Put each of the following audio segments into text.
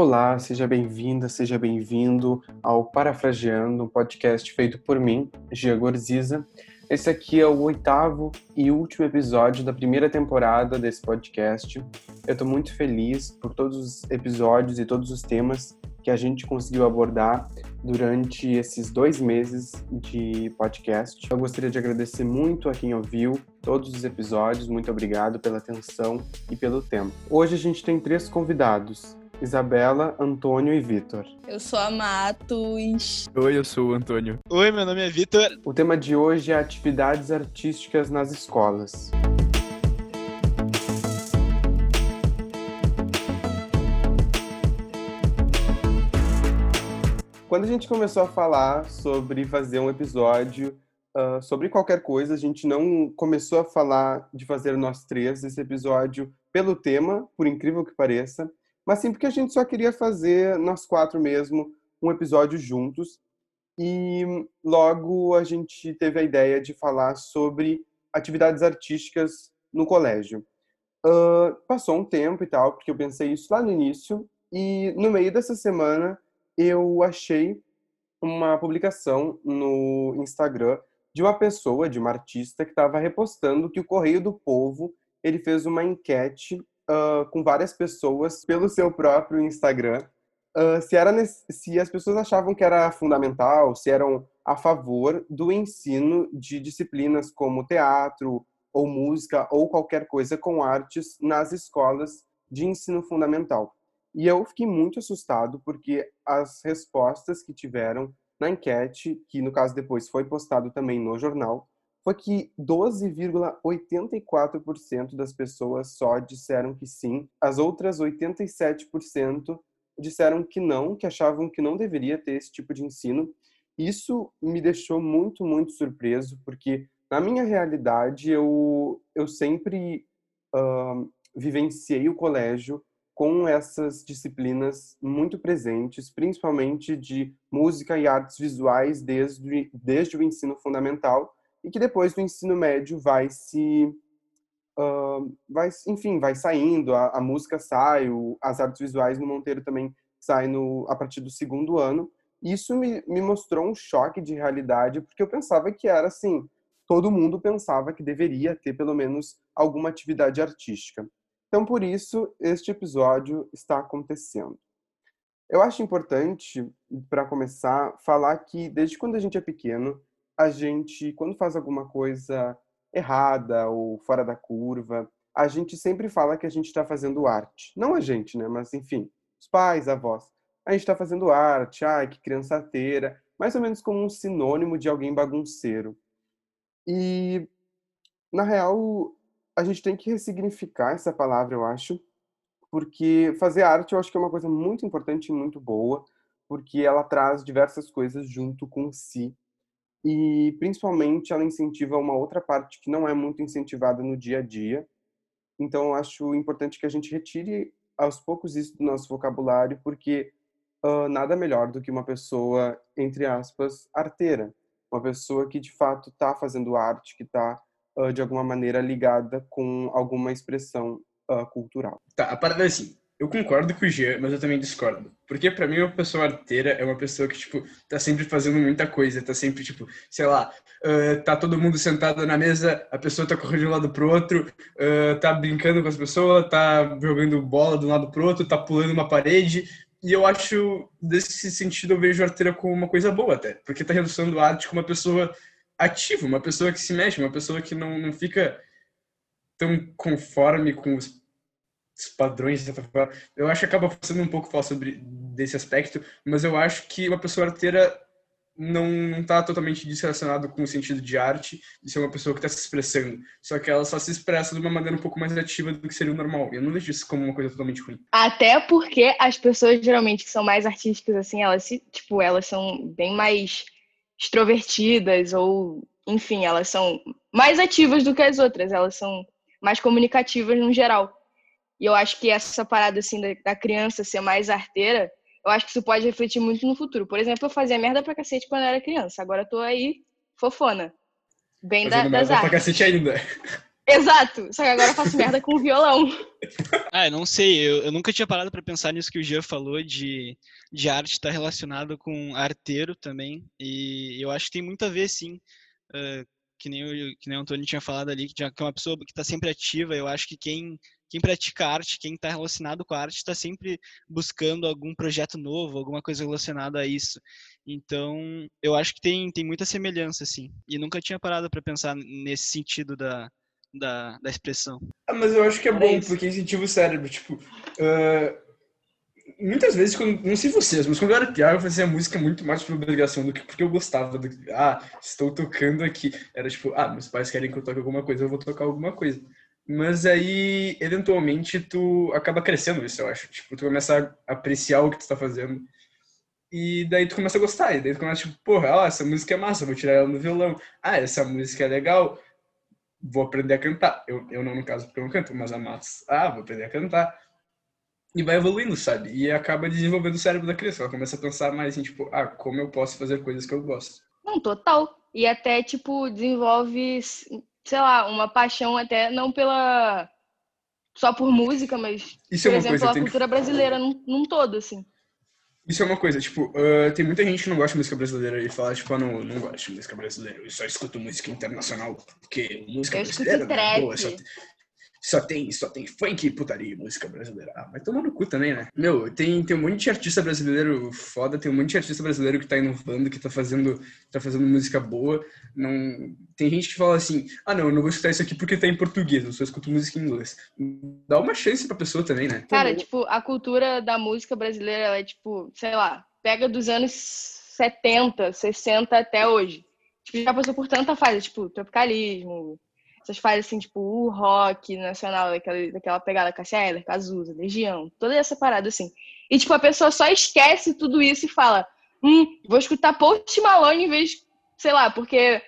Olá, seja bem-vinda, seja bem-vindo ao Parafraseando, um podcast feito por mim, Gia Gorziza. Esse aqui é o oitavo e último episódio da primeira temporada desse podcast. Eu estou muito feliz por todos os episódios e todos os temas que a gente conseguiu abordar durante esses dois meses de podcast. Eu gostaria de agradecer muito a quem ouviu todos os episódios, muito obrigado pela atenção e pelo tempo. Hoje a gente tem três convidados. Isabela, Antônio e Vitor. Eu sou a Matos. Oi, eu sou o Antônio. Oi, meu nome é Vitor. O tema de hoje é atividades artísticas nas escolas. Quando a gente começou a falar sobre fazer um episódio uh, sobre qualquer coisa, a gente não começou a falar de fazer nós três esse episódio pelo tema, por incrível que pareça, mas sim porque a gente só queria fazer nós quatro mesmo um episódio juntos. E logo a gente teve a ideia de falar sobre atividades artísticas no colégio. Uh, passou um tempo e tal, porque eu pensei isso lá no início, e no meio dessa semana eu achei uma publicação no Instagram de uma pessoa, de uma artista, que estava repostando que o Correio do Povo ele fez uma enquete uh, com várias pessoas pelo seu próprio Instagram uh, se, era, se as pessoas achavam que era fundamental, se eram a favor do ensino de disciplinas como teatro ou música ou qualquer coisa com artes nas escolas de ensino fundamental. E eu fiquei muito assustado porque as respostas que tiveram na enquete, que no caso depois foi postado também no jornal, foi que 12,84% das pessoas só disseram que sim, as outras 87% disseram que não, que achavam que não deveria ter esse tipo de ensino. Isso me deixou muito, muito surpreso, porque na minha realidade eu, eu sempre uh, vivenciei o colégio com essas disciplinas muito presentes, principalmente de música e artes visuais desde, desde o ensino fundamental e que depois do ensino médio vai se uh, vai enfim vai saindo a, a música sai o, as artes visuais no Monteiro também sai no a partir do segundo ano isso me, me mostrou um choque de realidade porque eu pensava que era assim todo mundo pensava que deveria ter pelo menos alguma atividade artística então, por isso, este episódio está acontecendo. Eu acho importante, para começar, falar que desde quando a gente é pequeno, a gente, quando faz alguma coisa errada ou fora da curva, a gente sempre fala que a gente está fazendo arte. Não a gente, né? Mas, enfim, os pais, avós. A gente está fazendo arte, ai, que criança arteira, mais ou menos como um sinônimo de alguém bagunceiro. E, na real, a gente tem que ressignificar essa palavra, eu acho, porque fazer arte eu acho que é uma coisa muito importante e muito boa, porque ela traz diversas coisas junto com si. E principalmente ela incentiva uma outra parte que não é muito incentivada no dia a dia. Então eu acho importante que a gente retire aos poucos isso do nosso vocabulário, porque uh, nada melhor do que uma pessoa, entre aspas, arteira. Uma pessoa que de fato está fazendo arte, que está uh, de alguma maneira ligada com alguma expressão uh, cultural. Tá, a parada é assim. Eu concordo com o Jean, mas eu também discordo. Porque para mim uma pessoa arteira é uma pessoa que, tipo, tá sempre fazendo muita coisa, tá sempre, tipo, sei lá, uh, tá todo mundo sentado na mesa, a pessoa tá correndo de um lado pro outro, uh, tá brincando com as pessoas, tá jogando bola de um lado pro outro, tá pulando uma parede. E eu acho, nesse sentido, eu vejo a arteira como uma coisa boa até. Porque tá reduzindo a arte com uma pessoa ativo, uma pessoa que se mexe, uma pessoa que não, não fica tão conforme com os padrões. Eu acho que acaba sendo um pouco falar sobre desse aspecto, mas eu acho que uma pessoa arteira não está totalmente desrelacionado com o sentido de arte, de ser uma pessoa que está se expressando. Só que ela só se expressa de uma maneira um pouco mais ativa do que seria o normal. Eu não vejo isso como uma coisa totalmente ruim. Até porque as pessoas geralmente que são mais artísticas assim, elas se, tipo, elas são bem mais extrovertidas ou, enfim, elas são mais ativas do que as outras, elas são mais comunicativas no geral. E eu acho que essa parada assim da, criança ser mais arteira, eu acho que isso pode refletir muito no futuro. Por exemplo, eu fazia merda pra cacete quando eu era criança, agora eu tô aí fofona. Bem da, das merda artes. pra cacete ainda. Exato, só que agora eu faço merda com o violão. Ah, eu não sei, eu, eu nunca tinha parado para pensar nisso que o Jean falou de, de arte estar tá relacionado com arteiro também, e eu acho que tem muito a ver, sim, uh, que, nem o, que nem o Antônio tinha falado ali, que é uma pessoa que está sempre ativa, eu acho que quem, quem pratica arte, quem está relacionado com a arte, está sempre buscando algum projeto novo, alguma coisa relacionada a isso. Então, eu acho que tem, tem muita semelhança, assim, e nunca tinha parado para pensar nesse sentido da, da, da expressão. Ah, mas eu acho que é bom, porque incentiva o cérebro. Tipo, uh, muitas vezes, quando, não sei vocês, mas quando eu era pior, eu fazia música muito mais por obrigação do que porque eu gostava. Do, ah, estou tocando aqui. Era tipo, ah, meus pais querem que eu toque alguma coisa, eu vou tocar alguma coisa. Mas aí, eventualmente, tu acaba crescendo isso, eu acho. Tipo, tu começa a apreciar o que tu tá fazendo. E daí tu começa a gostar. E daí tu começa, tipo, porra, ó, essa música é massa, vou tirar ela no violão. Ah, essa música é legal vou aprender a cantar. Eu, eu não, no caso, porque eu não canto, mas a Matos, ah, vou aprender a cantar. E vai evoluindo, sabe? E acaba desenvolvendo o cérebro da criança. Ela começa a pensar mais em, tipo, ah, como eu posso fazer coisas que eu gosto. Não, total. E até, tipo, desenvolve, sei lá, uma paixão até, não pela... Só por música, mas, Isso é por é exemplo, coisa, a cultura que... brasileira num, num todo, assim. Isso é uma coisa, tipo, uh, tem muita gente que não gosta de música brasileira e fala, tipo, ah, não, não gosto de música brasileira, eu só escuto música internacional, porque música eu brasileira não é boa, só, só tem, só tem funk e putaria música brasileira. Ah, mas toma no cu também, né? Meu, tem, tem um monte de artista brasileiro foda, tem um monte de artista brasileiro que tá inovando, que tá fazendo, tá fazendo música boa. Não... Tem gente que fala assim, ah não, eu não vou escutar isso aqui porque tá em português, eu só escuto música em inglês. Dá uma chance pra pessoa também, né? Cara, tipo, a cultura da música brasileira, ela é tipo, sei lá, pega dos anos 70, 60 até hoje. Tipo, já passou por tanta fase, tipo, tropicalismo, essas fases assim, tipo, o rock nacional, daquela, daquela pegada Cassia Cazuza, Legião, toda essa parada assim. E, tipo, a pessoa só esquece tudo isso e fala, hum, vou escutar Post Malone em vez, sei lá, porque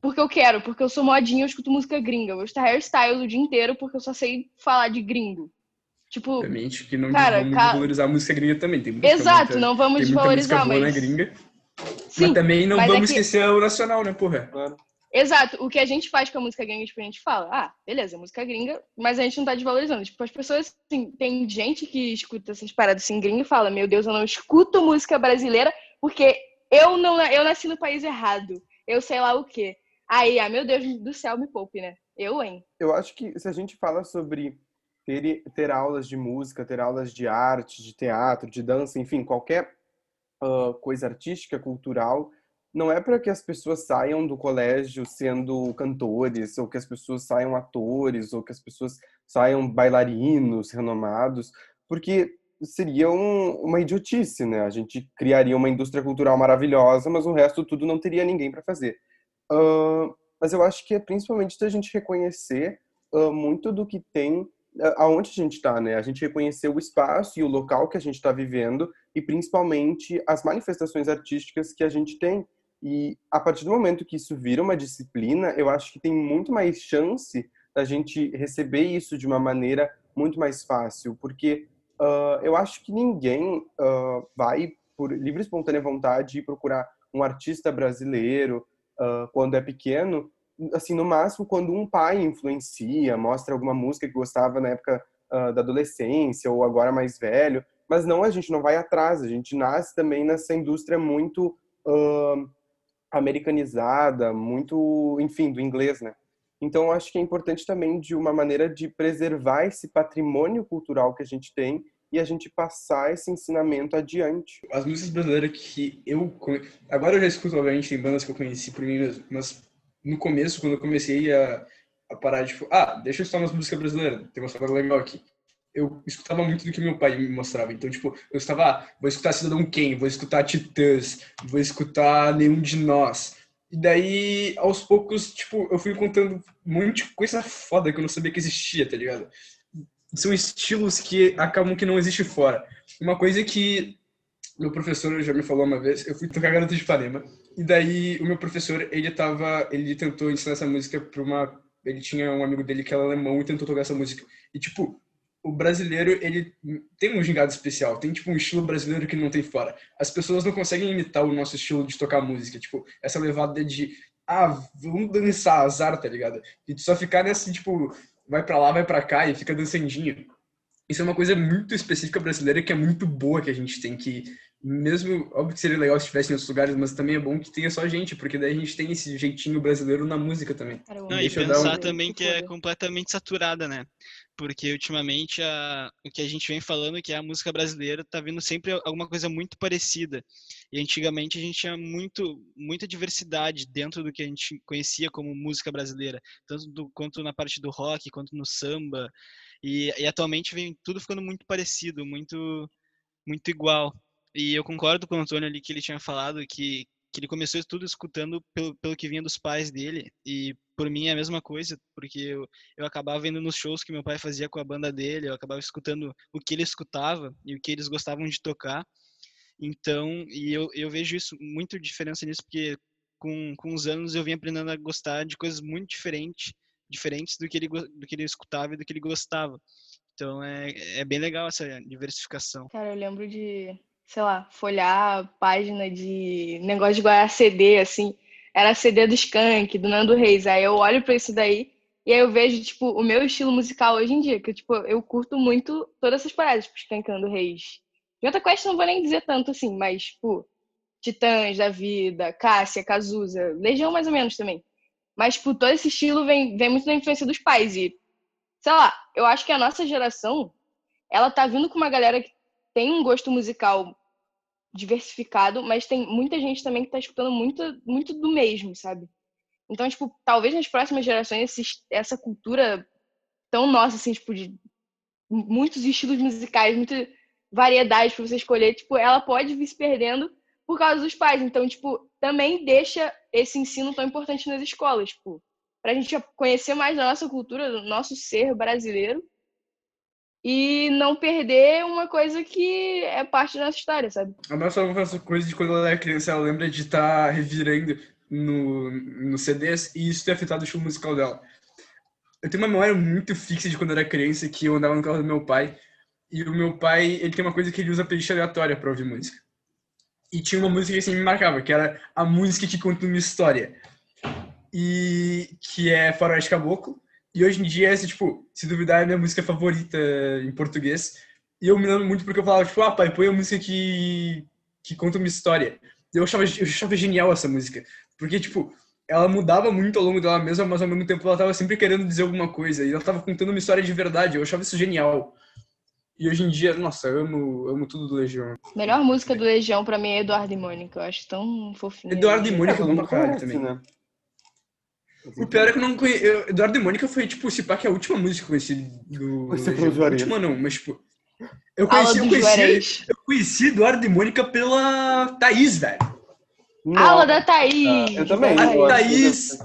porque eu quero, porque eu sou modinha, eu escuto música gringa. Eu vou escutar hairstyle o dia inteiro porque eu só sei falar de gringo. Tipo, Obviamente que não cara, vamos cara... valorizar a música gringa também. Tem Exato, muita, não vamos desvalorizar, mas... Na gringa. Sim, mas também não vamos é que... esquecer o nacional, né, porra? Claro. Exato. O que a gente faz com a música gringa, tipo, a gente fala, ah, beleza, música gringa, mas a gente não tá desvalorizando. Tipo, as pessoas, assim, tem gente que escuta essas paradas assim, gringa e fala, meu Deus, eu não escuto música brasileira porque eu não eu nasci no país errado. Eu sei lá o quê. Aí, ah, meu Deus do céu, me poupe, né? Eu, hein? Eu acho que se a gente fala sobre ter, ter aulas de música, ter aulas de arte, de teatro, de dança, enfim, qualquer uh, coisa artística, cultural, não é para que as pessoas saiam do colégio sendo cantores, ou que as pessoas saiam atores, ou que as pessoas saiam bailarinos renomados, porque seria um, uma idiotice, né? A gente criaria uma indústria cultural maravilhosa, mas o resto tudo não teria ninguém para fazer. Uh, mas eu acho que é principalmente da gente reconhecer uh, muito do que tem aonde a gente está, né? A gente reconhecer o espaço e o local que a gente está vivendo e principalmente as manifestações artísticas que a gente tem. E a partir do momento que isso vira uma disciplina, eu acho que tem muito mais chance da gente receber isso de uma maneira muito mais fácil, porque uh, eu acho que ninguém uh, vai, por livre e espontânea vontade, procurar um artista brasileiro uh, quando é pequeno, assim, no máximo quando um pai influencia, mostra alguma música que gostava na época da adolescência ou agora mais velho, mas não, a gente não vai atrás, a gente nasce também nessa indústria muito americanizada, muito, enfim, do inglês, né? Então, acho que é importante também de uma maneira de preservar esse patrimônio cultural que a gente tem e a gente passar esse ensinamento adiante. As músicas brasileiras que eu agora eu já escuto obviamente tem bandas que eu conheci por mim mesmo, mas no começo quando eu comecei a, a parar tipo, ah, deixa eu escutar umas músicas brasileiras, tem uma história legal aqui eu escutava muito do que meu pai me mostrava. Então, tipo, eu estava, ah, vou escutar Cidadão Quem, vou escutar Titãs, vou escutar Nenhum de Nós. E daí, aos poucos, tipo, eu fui contando muita coisa foda que eu não sabia que existia, tá ligado? São estilos que acabam que não existe fora. Uma coisa que meu professor já me falou uma vez, eu fui tocar Garota de Ipanema, e daí o meu professor, ele tava, ele tentou ensinar essa música pra uma, ele tinha um amigo dele que era alemão e tentou tocar essa música. E tipo, o brasileiro, ele tem um gingado especial, tem tipo um estilo brasileiro que não tem fora. As pessoas não conseguem imitar o nosso estilo de tocar música, tipo, essa levada de ah, vamos dançar azar, tá ligado? E só ficar nesse, tipo, vai pra lá, vai pra cá e fica dançandinho. Isso é uma coisa muito específica brasileira que é muito boa que a gente tem que mesmo, óbvio que seria legal se tivesse em outros lugares, mas também é bom que tenha só gente, porque daí a gente tem esse jeitinho brasileiro na música também. Não, e pensar um... também que é completamente saturada, né? Porque ultimamente a, o que a gente vem falando é que a música brasileira tá vindo sempre alguma coisa muito parecida. E antigamente a gente tinha muito, muita diversidade dentro do que a gente conhecia como música brasileira, tanto do, quanto na parte do rock, quanto no samba. E, e atualmente vem tudo ficando muito parecido, muito, muito igual. E eu concordo com o Antônio ali que ele tinha falado que, que ele começou tudo escutando pelo, pelo que vinha dos pais dele. E por mim é a mesma coisa, porque eu, eu acabava vendo nos shows que meu pai fazia com a banda dele, eu acabava escutando o que ele escutava e o que eles gostavam de tocar. Então, e eu, eu vejo isso, muito diferença nisso, porque com, com os anos eu vim aprendendo a gostar de coisas muito diferentes, diferentes do que ele, do que ele escutava e do que ele gostava. Então é, é bem legal essa diversificação. Cara, eu lembro de sei lá, folhar página de negócio de guardar CD, assim. Era CD do Skank, do Nando Reis. Aí eu olho pra isso daí e aí eu vejo, tipo, o meu estilo musical hoje em dia, que, tipo, eu curto muito todas essas paradas, tipo, Skank, Nando Reis. Jota Quest não vou nem dizer tanto assim, mas, tipo, Titãs da Vida, Cássia, Cazuza, Legião mais ou menos também. Mas, tipo, todo esse estilo vem, vem muito da influência dos pais. E, sei lá, eu acho que a nossa geração, ela tá vindo com uma galera que tem um gosto musical diversificado, mas tem muita gente também que está escutando muito, muito do mesmo, sabe? Então, tipo, talvez nas próximas gerações essa cultura tão nossa, assim, tipo, de muitos estilos musicais, muita variedade para você escolher, tipo, ela pode vir se perdendo por causa dos pais. Então, tipo, também deixa esse ensino tão importante nas escolas, tipo, pra gente conhecer mais da nossa cultura, do nosso ser brasileiro e não perder uma coisa que é parte da nossa história, sabe? A nossa essa coisa de quando ela era criança, ela lembra de estar tá revirando no, no CDs e isso ter afetado o show musical dela. Eu tenho uma memória muito fixa de quando eu era criança que eu andava no carro do meu pai e o meu pai, ele tem uma coisa que ele usa playlist aleatória para ouvir música. E tinha uma música que assim me marcava, que era a música que conta uma história. E que é Faroeste Caboclo e hoje em dia, essa, tipo, se duvidar, é a minha música favorita em português. E eu me lembro muito porque eu falava, tipo, ah, pai, põe a música que, que conta uma história. Eu achava, eu achava genial essa música. Porque, tipo, ela mudava muito ao longo dela mesma, mas ao mesmo tempo ela tava sempre querendo dizer alguma coisa. E ela tava contando uma história de verdade. Eu achava isso genial. E hoje em dia, nossa, eu amo, amo tudo do Legião. Melhor música do Legião pra mim é Eduardo e Mônica. Eu acho tão fofinho. Eduardo e Mônica é bom pra caralho também. Né? O pior é que eu não conheço. Eduardo e Mônica foi, tipo, se pá, que é a última música que eu conheci do. Você a última não, mas, tipo. Eu conheci, eu conheci, eu conheci Eduardo e Mônica pela Thaís, velho. Aula da Thaís! Ah, eu também. A Thaís,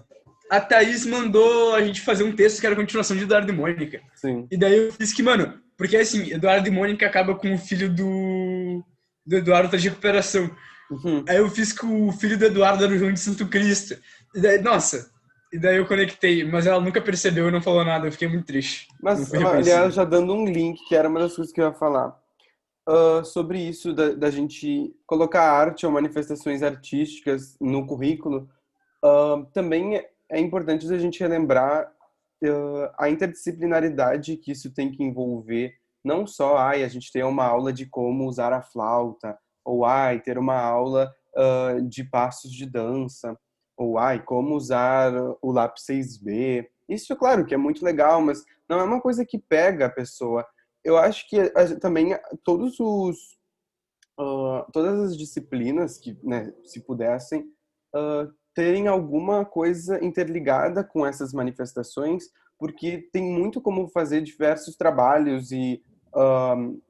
a Thaís mandou a gente fazer um texto que era a continuação de Eduardo e Mônica. Sim. E daí eu fiz que, mano, porque assim, Eduardo e Mônica acaba com o filho do, do Eduardo tá de recuperação. Uhum. Aí eu fiz que o filho do Eduardo era o João de Santo Cristo. E daí, nossa, e daí eu conectei, mas ela nunca percebeu e não falou nada, eu fiquei muito triste. Mas, aliás, já dando um link, que era uma das coisas que eu ia falar, uh, sobre isso da, da, gente colocar arte ou manifestações artísticas no currículo, uh, também é importante a gente relembrar uh, a interdisciplinaridade que isso tem que envolver, não só, ai, a gente ter uma aula de como usar a flauta, ou ai, ter uma aula de passos de dança, ou ai, como usar o lápis 6B. Isso, claro, que é muito legal, mas não é uma coisa que pega a pessoa. Eu acho que também todos os uh, todas as disciplinas que, né, se pudessem uh, terem alguma coisa interligada com essas manifestações, porque tem muito como fazer diversos trabalhos e uh,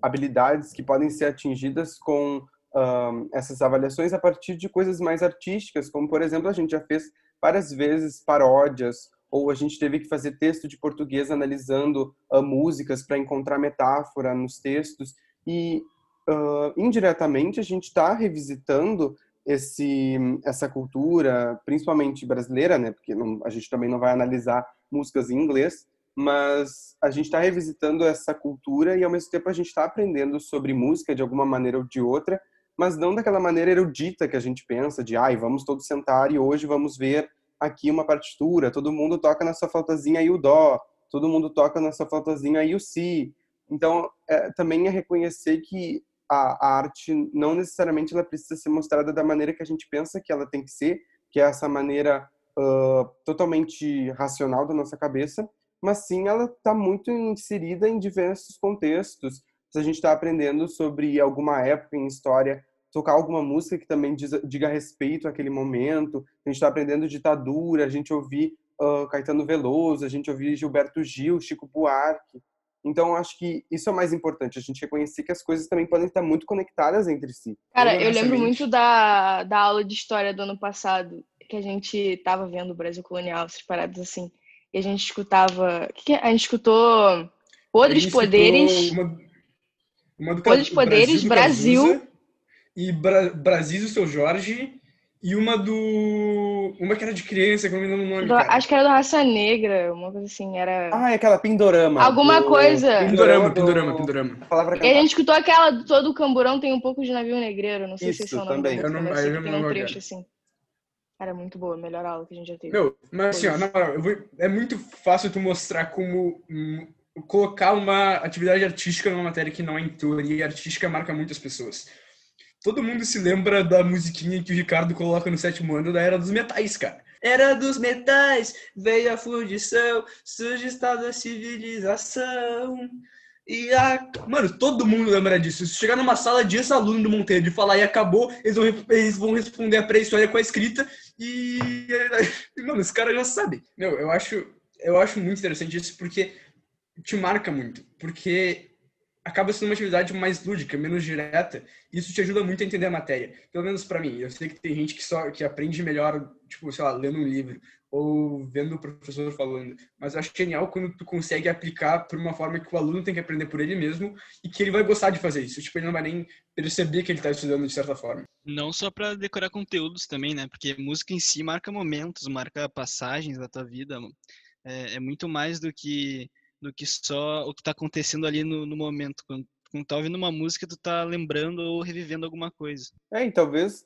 habilidades que podem ser atingidas com um, essas avaliações a partir de coisas mais artísticas, como, por exemplo, a gente já fez várias vezes paródias, ou a gente teve que fazer texto de português analisando uh, músicas para encontrar metáfora nos textos, e uh, indiretamente a gente está revisitando esse, essa cultura, principalmente brasileira, né? Porque não, a gente também não vai analisar músicas em inglês, mas a gente está revisitando essa cultura e ao mesmo tempo a gente está aprendendo sobre música de alguma maneira ou de outra mas não daquela maneira erudita que a gente pensa, de, ai, vamos todos sentar e hoje vamos ver aqui uma partitura, todo mundo toca na sua flautazinha aí o dó, todo mundo toca na sua flautazinha aí o si. Então, é, também é reconhecer que a, a, arte não necessariamente ela precisa ser mostrada da maneira que a gente pensa que ela tem que ser, que é essa maneira uh, totalmente racional da nossa cabeça, mas sim ela está muito inserida em diversos contextos. Se a gente está aprendendo sobre alguma época em história, tocar alguma música que também diz, diga respeito àquele momento, a gente está aprendendo ditadura, a gente ouvir uh, Caetano Veloso, a gente ouvir Gilberto Gil, Chico Buarque. Então, acho que isso é o mais importante, a gente reconhecer que as coisas também podem estar muito conectadas entre si. Cara, eu lembro muito da, da aula de história do ano passado, que a gente estava vendo o Brasil colonial, essas paradas assim e a gente escutava. Que, que é? A gente escutou Podres Poderes. Uma, uma do Podres Poderes, Brasil. Brasil e Bra Brasil, o seu Jorge. E uma do. Uma que era de criança, que eu não me lembro o nome. Do, acho que era do Raça Negra, uma coisa assim. Era... Ah, é aquela Pindorama. Alguma do... coisa. Pindorama, Pindorama, Pindorama. E a gente escutou aquela. Todo o camburão tem um pouco de navio negreiro. Não sei Isso, se esse é o nome também. Eu não, eu não, tem um trecho assim. Era muito boa, melhor aula que a gente já teve. Meu, mas assim, ó, na moral, vou... é muito fácil tu mostrar como colocar uma atividade artística numa matéria que não é em teoria artística marca muitas pessoas. Todo mundo se lembra da musiquinha que o Ricardo coloca no sétimo ano da Era dos Metais, cara. Era dos metais, veio a fundição, surge estado da civilização. E a. Mano, todo mundo lembra disso. Se chegar numa sala de ex-aluno do Monteiro e falar e acabou, eles vão, eles vão responder a pré-história com a escrita e. Mano, os caras já sabem. Meu, eu acho, eu acho muito interessante isso porque te marca muito. Porque acaba sendo uma atividade mais lúdica, menos direta, e isso te ajuda muito a entender a matéria. Pelo menos para mim. Eu sei que tem gente que só que aprende melhor, tipo, sei lá, lendo um livro ou vendo o professor falando. Mas eu acho genial quando tu consegue aplicar por uma forma que o aluno tem que aprender por ele mesmo e que ele vai gostar de fazer isso. Tipo, ele não vai nem perceber que ele está estudando de certa forma. Não só para decorar conteúdos também, né? Porque música em si marca momentos, marca passagens da tua vida. É, é muito mais do que do que só o que está acontecendo ali no, no momento. Quando, quando tá ouvindo uma música, tu tá lembrando ou revivendo alguma coisa. É, e talvez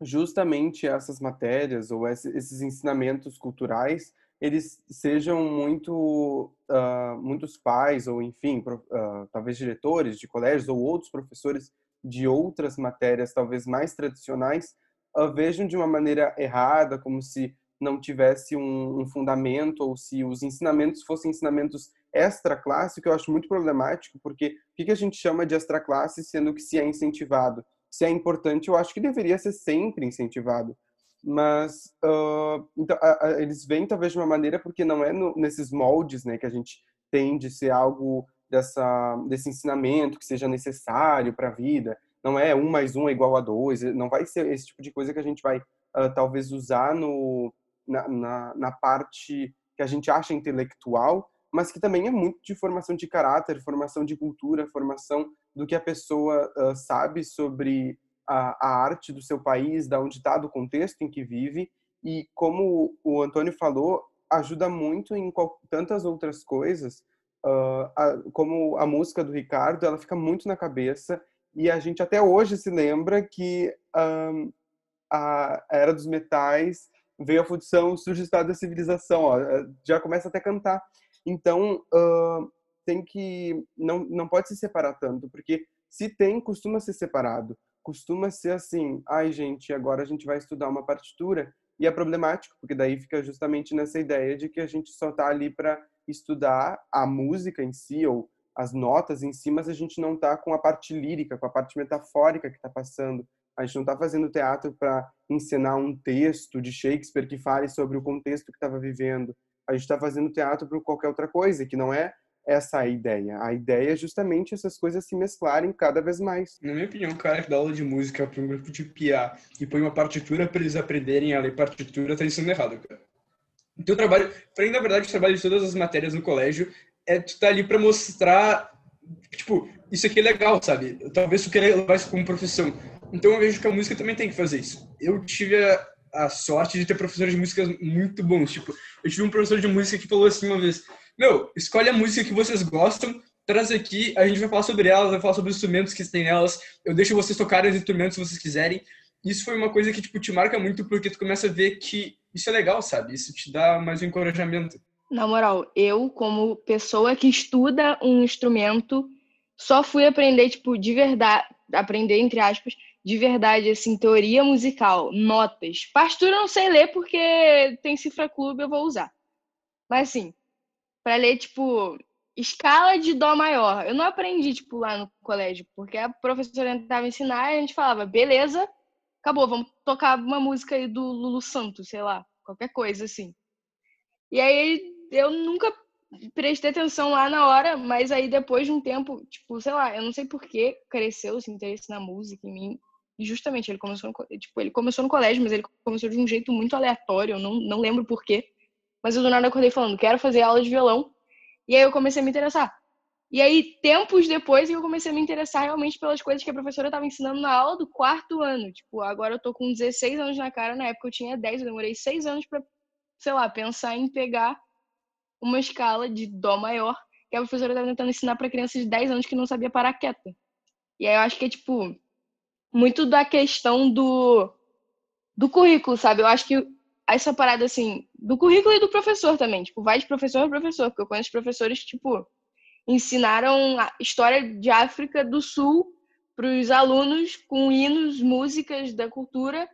justamente essas matérias ou esses ensinamentos culturais eles sejam muito uh, muitos pais ou enfim uh, talvez diretores de colégios ou outros professores de outras matérias talvez mais tradicionais uh, vejam de uma maneira errada como se não tivesse um, um fundamento ou se os ensinamentos fossem ensinamentos extra classe que eu acho muito problemático porque o que a gente chama de extra classe sendo que se é incentivado se é importante, eu acho que deveria ser sempre incentivado. Mas uh, então, a, a, eles vêm talvez de uma maneira porque não é no, nesses moldes né, que a gente tem de ser algo dessa, desse ensinamento que seja necessário para a vida. Não é um mais um é igual a dois. Não vai ser esse tipo de coisa que a gente vai uh, talvez usar no, na, na, na parte que a gente acha intelectual, mas que também é muito de formação de caráter, formação de cultura, formação do que a pessoa uh, sabe sobre a, a, arte do seu país, da onde está, do contexto em que vive. E como o Antônio falou, ajuda muito em qual, tantas outras coisas, uh, a, como a música do Ricardo, ela fica muito na cabeça e a gente até hoje se lembra que um, a Era dos Metais veio a função, surge o estado da civilização, ó, já começa até a cantar. Então, uh, tem que não não pode se separar tanto, porque se tem, costuma ser separado. Costuma ser assim, ai gente, agora a gente vai estudar uma partitura e é problemático, porque daí fica justamente nessa ideia de que a gente só está ali para estudar a música em si ou as notas em si, mas a gente não está com a parte lírica, com a parte metafórica que está passando. A gente não está fazendo teatro para ensinar um texto de Shakespeare que fale sobre o contexto que estava vivendo a gente está fazendo teatro para qualquer outra coisa, que não é essa a ideia. A ideia é justamente essas coisas se mesclarem cada vez mais. Na minha opinião, o cara que dá aula de música para um grupo de PIA e põe uma partitura para eles aprenderem a ler partitura, está ensinando errado, cara. O teu trabalho, para mim, na verdade, o trabalho de todas as matérias no colégio é tu tá ali para mostrar, tipo, isso aqui é legal, sabe? Talvez tu queira levar isso como profissão. Então eu vejo que a música também tem que fazer isso. Eu tive a, a sorte de ter professores de música muito bons. Tipo, eu tive um professor de música que falou assim uma vez: Meu, escolhe a música que vocês gostam traz aqui, a gente vai falar sobre elas, vai falar sobre os instrumentos que tem nelas. Eu deixo vocês tocarem os instrumentos se vocês quiserem. Isso foi uma coisa que tipo te marca muito porque tu começa a ver que isso é legal, sabe? Isso te dá mais um encorajamento. Na moral, eu como pessoa que estuda um instrumento, só fui aprender tipo de verdade, aprender entre aspas, de verdade assim, teoria musical, notas. Partitura eu não sei ler porque tem cifra clube, eu vou usar. Mas assim, para ler tipo escala de dó maior. Eu não aprendi tipo lá no colégio, porque a professora tentava ensinar e a gente falava, beleza, acabou, vamos tocar uma música aí do Lulu Santos, sei lá, qualquer coisa assim. E aí eu nunca prestei atenção lá na hora, mas aí depois de um tempo, tipo, sei lá, eu não sei por que cresceu esse interesse na música em mim. E justamente ele começou no, tipo, ele começou no colégio, mas ele começou de um jeito muito aleatório, eu não, não lembro por quê. Mas eu do nada acordei falando, quero fazer aula de violão. E aí eu comecei a me interessar. E aí, tempos depois, eu comecei a me interessar realmente pelas coisas que a professora estava ensinando na aula do quarto ano. Tipo, agora eu tô com 16 anos na cara, na época eu tinha 10, eu demorei 6 anos para, sei lá, pensar em pegar uma escala de dó maior que a professora estava tentando ensinar para crianças de 10 anos que não sabia parar quieta. E aí eu acho que é tipo muito da questão do do currículo, sabe? Eu acho que essa parada assim, do currículo e do professor também, tipo, vai de professor a professor, porque eu conheço professores tipo ensinaram a história de África do Sul para os alunos com hinos, músicas da cultura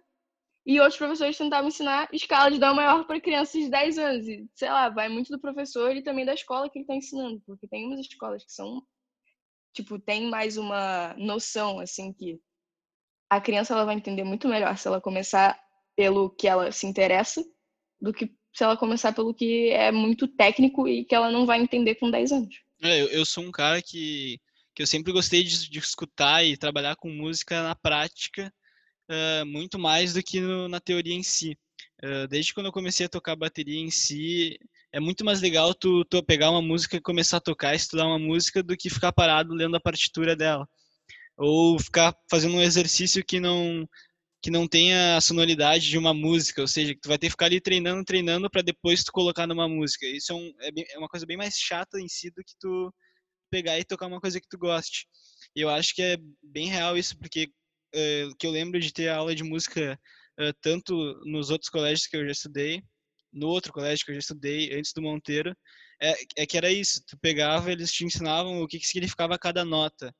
e outros professores tentavam ensinar escala de dó maior para crianças de 10 anos. E, sei lá, vai muito do professor e também da escola que ele está ensinando. Porque tem umas escolas que são, tipo, tem mais uma noção, assim, que a criança ela vai entender muito melhor se ela começar pelo que ela se interessa do que se ela começar pelo que é muito técnico e que ela não vai entender com 10 anos. É, eu, eu sou um cara que, que eu sempre gostei de, de escutar e trabalhar com música na prática uh, muito mais do que no, na teoria em si. Uh, desde quando eu comecei a tocar bateria em si, é muito mais legal tu, tu pegar uma música e começar a tocar, estudar uma música, do que ficar parado lendo a partitura dela. Ou ficar fazendo um exercício que não que não tenha a sonoridade de uma música, ou seja, que tu vai ter que ficar ali treinando, treinando para depois tu colocar numa música. Isso é, um, é, bem, é, uma coisa bem mais chata em si do que tu pegar e tocar uma coisa que tu goste. E eu acho que é bem real isso, porque uh, que eu lembro de ter aula de música uh, tanto nos outros colégios que eu já estudei, no outro colégio que eu já estudei antes do Monteiro, é, é que era isso. Tu pegava, eles te ensinavam o que, que significava cada nota.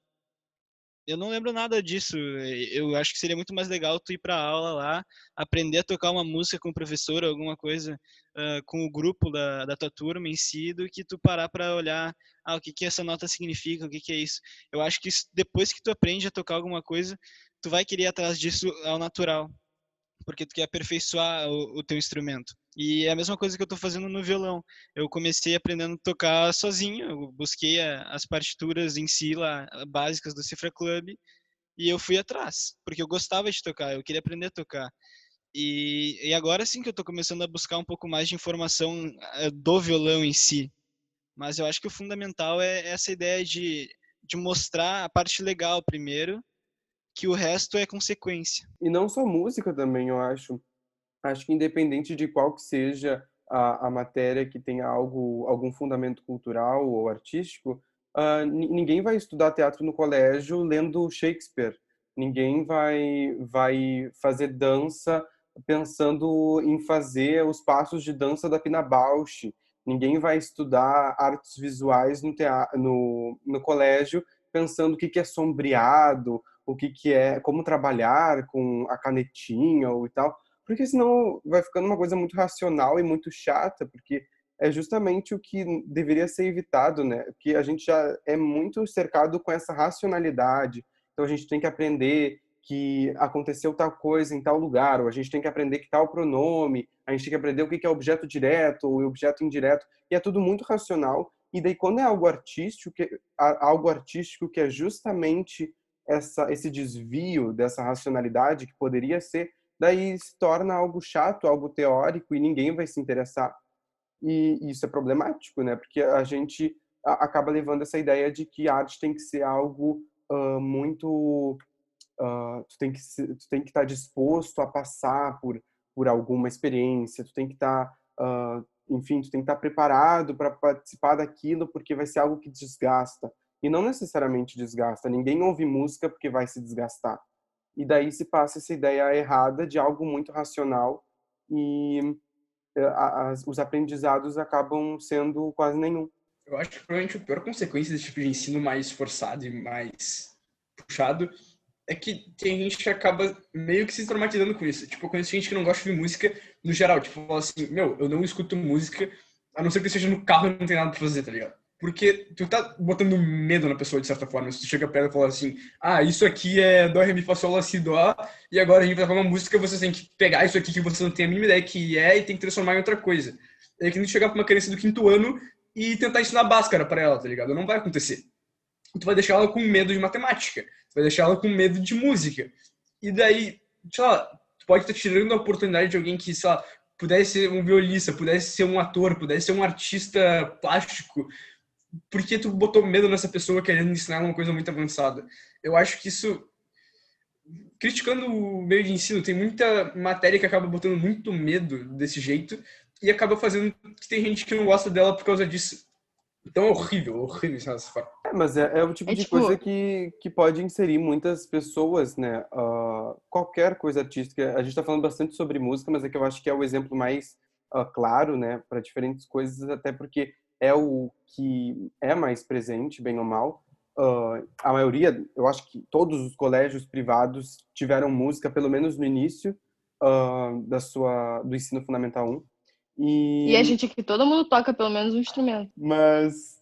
Eu não lembro nada disso. Eu acho que seria muito mais legal tu ir para aula lá, aprender a tocar uma música com o professor, alguma coisa uh, com o grupo da, da tua turma em si, do que tu parar para olhar ah, o que, que essa nota significa, o que, que é isso. Eu acho que isso, depois que tu aprende a tocar alguma coisa, tu vai querer ir atrás disso ao natural, porque tu quer aperfeiçoar o, o teu instrumento. E é a mesma coisa que eu estou fazendo no violão. Eu comecei aprendendo a tocar sozinho, eu busquei a, as partituras em si lá, básicas do Cifra Club, e eu fui atrás, porque eu gostava de tocar, eu queria aprender a tocar. E, e agora sim que eu estou começando a buscar um pouco mais de informação eh, do violão em si. Mas eu acho que o fundamental é essa ideia de, de mostrar a parte legal primeiro, que o resto é consequência. E não só música também, eu acho. Acho que independente de qual que seja a, a matéria que tenha algo, algum fundamento cultural ou artístico, uh, ninguém vai estudar teatro no colégio lendo Shakespeare. Ninguém vai, vai fazer dança pensando em fazer os passos de dança da Pina Bausch. Ninguém vai estudar artes visuais no, teatro, no, no colégio pensando o que, que é sombreado o que, que é, como trabalhar com a canetinha ou e tal, porque senão vai ficando uma coisa muito racional e muito chata, porque é justamente o que deveria ser evitado, né? Que a gente já é muito cercado com essa racionalidade, então a gente tem que aprender que aconteceu tal coisa em tal lugar, ou a gente tem que aprender que tal pronome, a gente tem que aprender o que é objeto direto ou objeto indireto, e é tudo muito racional. E daí quando é algo artístico, que, algo artístico que é justamente essa, esse desvio dessa racionalidade que poderia ser, daí se torna algo chato, algo teórico e ninguém vai se interessar. E isso é problemático, né? Porque a gente acaba levando essa ideia de que arte tem que ser algo uh, muito uh, tu tem que tu tem que estar tá disposto a passar por por alguma experiência, tu tem que estar tá, uh, enfim, tu tem que estar tá preparado para participar daquilo porque vai ser algo que desgasta. E não necessariamente desgasta. Ninguém ouve música porque vai se desgastar. E daí se passa essa ideia errada de algo muito racional e eh, as, os aprendizados acabam sendo quase nenhum. Eu acho que provavelmente a pior consequência desse tipo de ensino mais forçado e mais puxado é que tem gente que acaba meio que se traumatizando com isso. Tipo, eu conheço gente que não gosta de música no geral. Tipo, fala assim, meu, eu não escuto música, a não ser que seja no carro e não tem nada pra fazer, tá ligado? Porque tu tá botando medo na pessoa, de certa forma. Se tu chega perto e fala assim, ah, isso aqui é dó, ré, mi, fá, sol, lá, si, dó, e agora a gente vai tocar uma música, você tem que pegar isso aqui que você não tem a mínima ideia que é e tem que transformar em outra coisa. É que nem chegar pra uma criança do quinto ano e tentar ensinar báscara para ela, tá ligado? Não vai acontecer. Tu vai deixar ela com medo de matemática, tu vai deixar ela com medo de música. E daí, sei lá, tu pode estar tirando a oportunidade de alguém que, sei lá, pudesse ser um violista, pudesse ser um ator, pudesse ser um artista plástico, porque tu botou medo nessa pessoa querendo ensinar uma coisa muito avançada. Eu acho que isso criticando o meio de ensino, tem muita matéria que acaba botando muito medo desse jeito e acaba fazendo que tem gente que não gosta dela por causa disso. Então é horrível, horrível isso nessa forma. É, mas é, é, o tipo é, de tipo... coisa que, que pode inserir muitas pessoas, né? Uh, qualquer coisa artística. A gente está falando bastante sobre música, mas é que eu acho que é o exemplo mais uh, claro, né? Para diferentes coisas, até porque é o que é mais presente, bem ou mal. Uh, a maioria, eu acho que todos os colégios privados tiveram música, pelo menos no início uh, da sua, do ensino fundamental 1. E... e a gente aqui, todo mundo toca pelo menos um instrumento. Mas,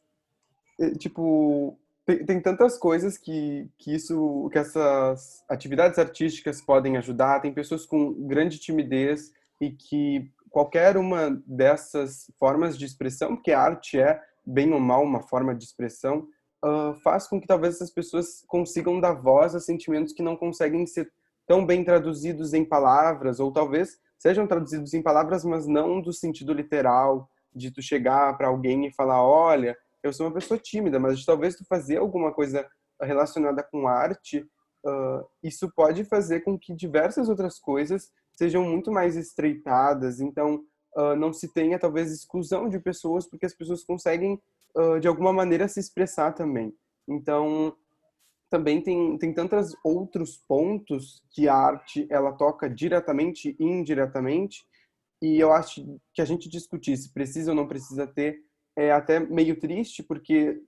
eh, tipo, tem, tem, tantas coisas que, que isso, que essas atividades artísticas podem ajudar. Tem pessoas com grande timidez e que qualquer uma dessas formas de expressão, porque a arte é, bem ou mal, uma forma de expressão, uh, faz com que talvez essas pessoas consigam dar voz a sentimentos que não conseguem ser tão bem traduzidos em palavras, ou talvez sejam traduzidos em palavras, mas não do sentido literal, de tu chegar para alguém e falar, olha, eu sou uma pessoa tímida, mas talvez tu fazer alguma coisa relacionada com arte, uh, isso pode fazer com que diversas outras coisas sejam muito mais estreitadas. Então, uh, não se tenha talvez exclusão de pessoas, porque as pessoas conseguem uh, de alguma maneira se expressar também. Então, também tem, tem tantos outros pontos que a arte ela toca diretamente e indiretamente, e eu acho que a gente discutir se precisa ou não precisa ter é até meio triste, porque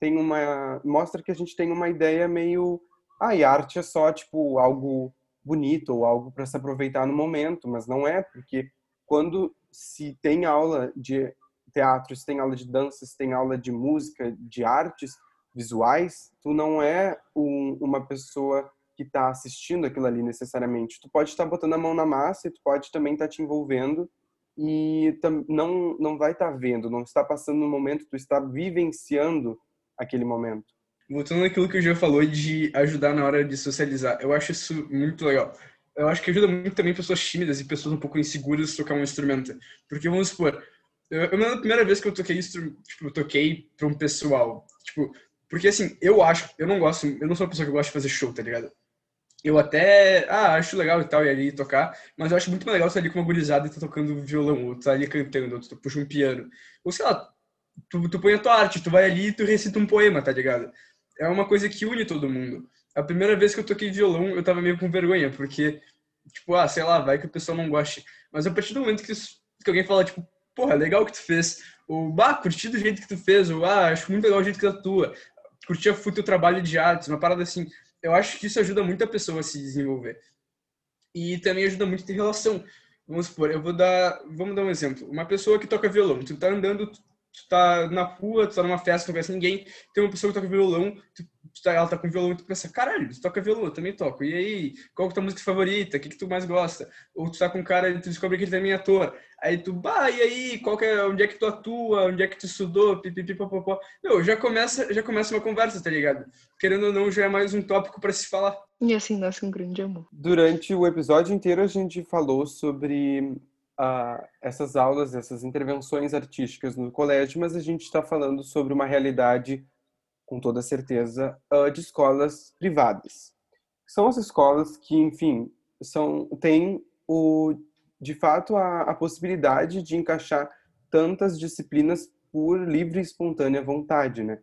tem uma mostra que a gente tem uma ideia meio ah, e arte é só tipo algo bonito ou algo para se aproveitar no momento, mas não é, porque quando se tem aula de teatro, se tem aula de dança, se tem aula de música, de artes visuais, tu não é um, uma pessoa que está assistindo aquilo ali necessariamente. Tu pode estar tá botando a mão na massa e tu pode também estar tá te envolvendo e não não vai estar tá vendo, não está passando no momento, tu está vivenciando aquele momento. Voltando naquilo que o Jean falou de ajudar na hora de socializar, eu acho isso muito legal. Eu acho que ajuda muito também pessoas tímidas e pessoas um pouco inseguras a tocar um instrumento. Porque, vamos supor, eu, eu na primeira vez que eu toquei tipo, eu toquei para um pessoal, tipo, porque assim, eu acho, eu não gosto, eu não sou uma pessoa que gosta de fazer show, tá ligado? Eu até, ah, acho legal e tal, ir ali tocar, mas eu acho muito mais legal estar ali com uma gurizada e tá tocando violão, ou tá ali cantando, ou tu puxa um piano. Ou sei lá, tu, tu põe a tua arte, tu vai ali e tu recita um poema, tá ligado? É uma coisa que une todo mundo. A primeira vez que eu toquei violão, eu tava meio com vergonha, porque, tipo, ah, sei lá, vai que o pessoal não goste. Mas a partir do momento que, que alguém fala, tipo, porra, legal que tu fez, ou, bah, curti do jeito que tu fez, ou, ah, acho muito legal o jeito que tu atua, curti o teu trabalho de artes, uma parada assim. Eu acho que isso ajuda muito a pessoa a se desenvolver. E também ajuda muito a ter relação. Vamos supor, eu vou dar, vamos dar um exemplo. Uma pessoa que toca violão, tu tá andando, tu tá na rua, tu tá numa festa, não conhece ninguém, tem uma pessoa que toca violão, tu tá, ela tá com violão e tu pensa, caralho, tu toca violão, eu também toco. E aí, qual é a tua música favorita? O que, que tu mais gosta? Ou tu tá com um cara e tu descobre que ele também é ator. Aí tu, bah, e aí, qual que é, onde é que tu atua? Onde é que tu estudou? Pipipipopopó. Meu, já começa, já começa uma conversa, tá ligado? Querendo ou não, já é mais um tópico para se falar. E assim nasce um grande amor. Durante o episódio inteiro a gente falou sobre uh, essas aulas, essas intervenções artísticas no colégio, mas a gente está falando sobre uma realidade com toda certeza, uh, de escolas privadas. São as escolas que, enfim, são, têm o, de fato a, a possibilidade de encaixar tantas disciplinas por livre e espontânea vontade, né?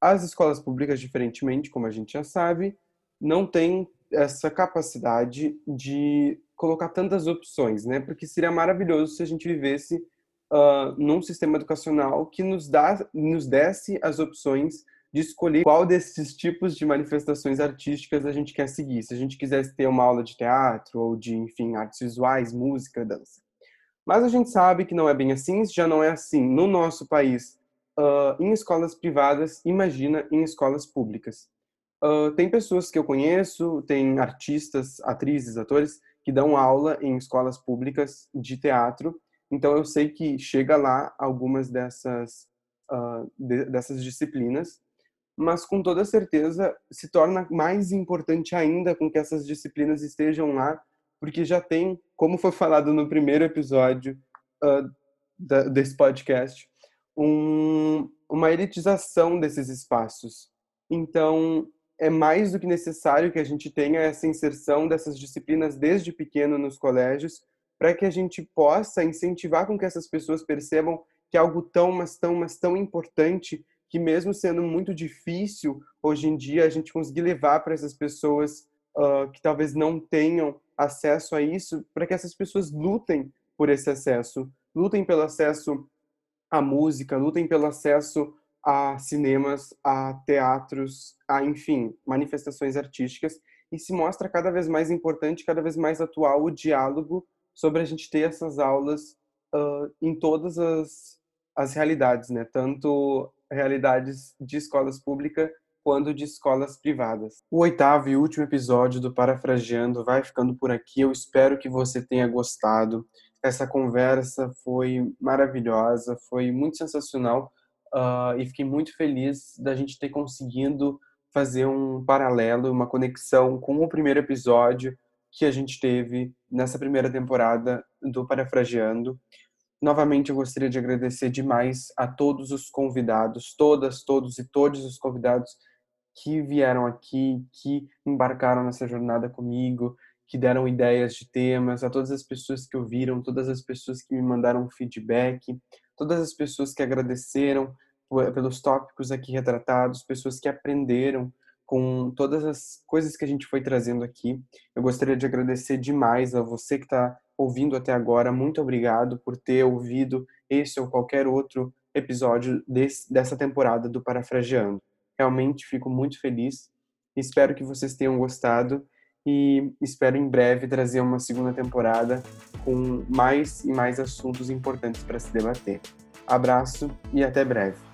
as escolas públicas, diferentemente, como a gente já sabe, não têm essa capacidade de colocar tantas opções, né? Porque seria maravilhoso se a gente vivesse uh, num sistema educacional que nos, dá, nos desse as opções de escolher qual desses tipos de manifestações artísticas a gente quer seguir. Se a gente quisesse ter uma aula de teatro ou de, enfim, artes visuais, música, dança. Mas a gente sabe que não é bem assim, já não é assim no nosso país, uh, em escolas privadas, imagina em escolas públicas. Uh, tem pessoas que eu conheço, tem artistas, atrizes, atores, que dão aula em escolas públicas de teatro, então eu sei que chega lá algumas dessas, uh, de, dessas disciplinas, mas com toda certeza se torna mais importante ainda com que essas disciplinas estejam lá, porque já tem, como foi falado no primeiro episódio uh, da, desse podcast, um, uma elitização desses espaços. Então, é mais do que necessário que a gente tenha essa inserção dessas disciplinas desde pequeno nos colégios, para que a gente possa incentivar com que essas pessoas percebam que é algo tão, mas tão, mas tão importante que mesmo sendo muito difícil hoje em dia a gente conseguir levar para essas pessoas uh, que talvez não tenham acesso a isso, para que essas pessoas lutem por esse acesso, lutem pelo acesso à música, lutem pelo acesso a cinemas, a teatros, a enfim, manifestações artísticas e se mostra cada vez mais importante, cada vez mais atual o diálogo sobre a gente ter essas aulas uh, em todas as, as realidades, né? Tanto realidades de escolas públicas quanto de escolas privadas. O oitavo e último episódio do Parafraseando vai ficando por aqui. Eu espero que você tenha gostado. Essa conversa foi maravilhosa, foi muito sensacional uh, e fiquei muito feliz da gente ter conseguido fazer um paralelo, uma conexão com o primeiro episódio que a gente teve nessa primeira temporada do Parafraseando. Novamente, eu gostaria de agradecer demais a todos os convidados, todas, todos e todos os convidados que vieram aqui, que embarcaram nessa jornada comigo, que deram ideias de temas, a todas as pessoas que ouviram, todas as pessoas que me mandaram feedback, todas as pessoas que agradeceram pelos tópicos aqui retratados, pessoas que aprenderam com todas as coisas que a gente foi trazendo aqui. Eu gostaria de agradecer demais a você que está ouvindo até agora. Muito obrigado por ter ouvido esse ou qualquer outro episódio desse, dessa temporada do Parafraseando. Realmente fico muito feliz. Espero que vocês tenham gostado e espero em breve trazer uma segunda temporada com mais e mais assuntos importantes para se debater. Abraço e até breve.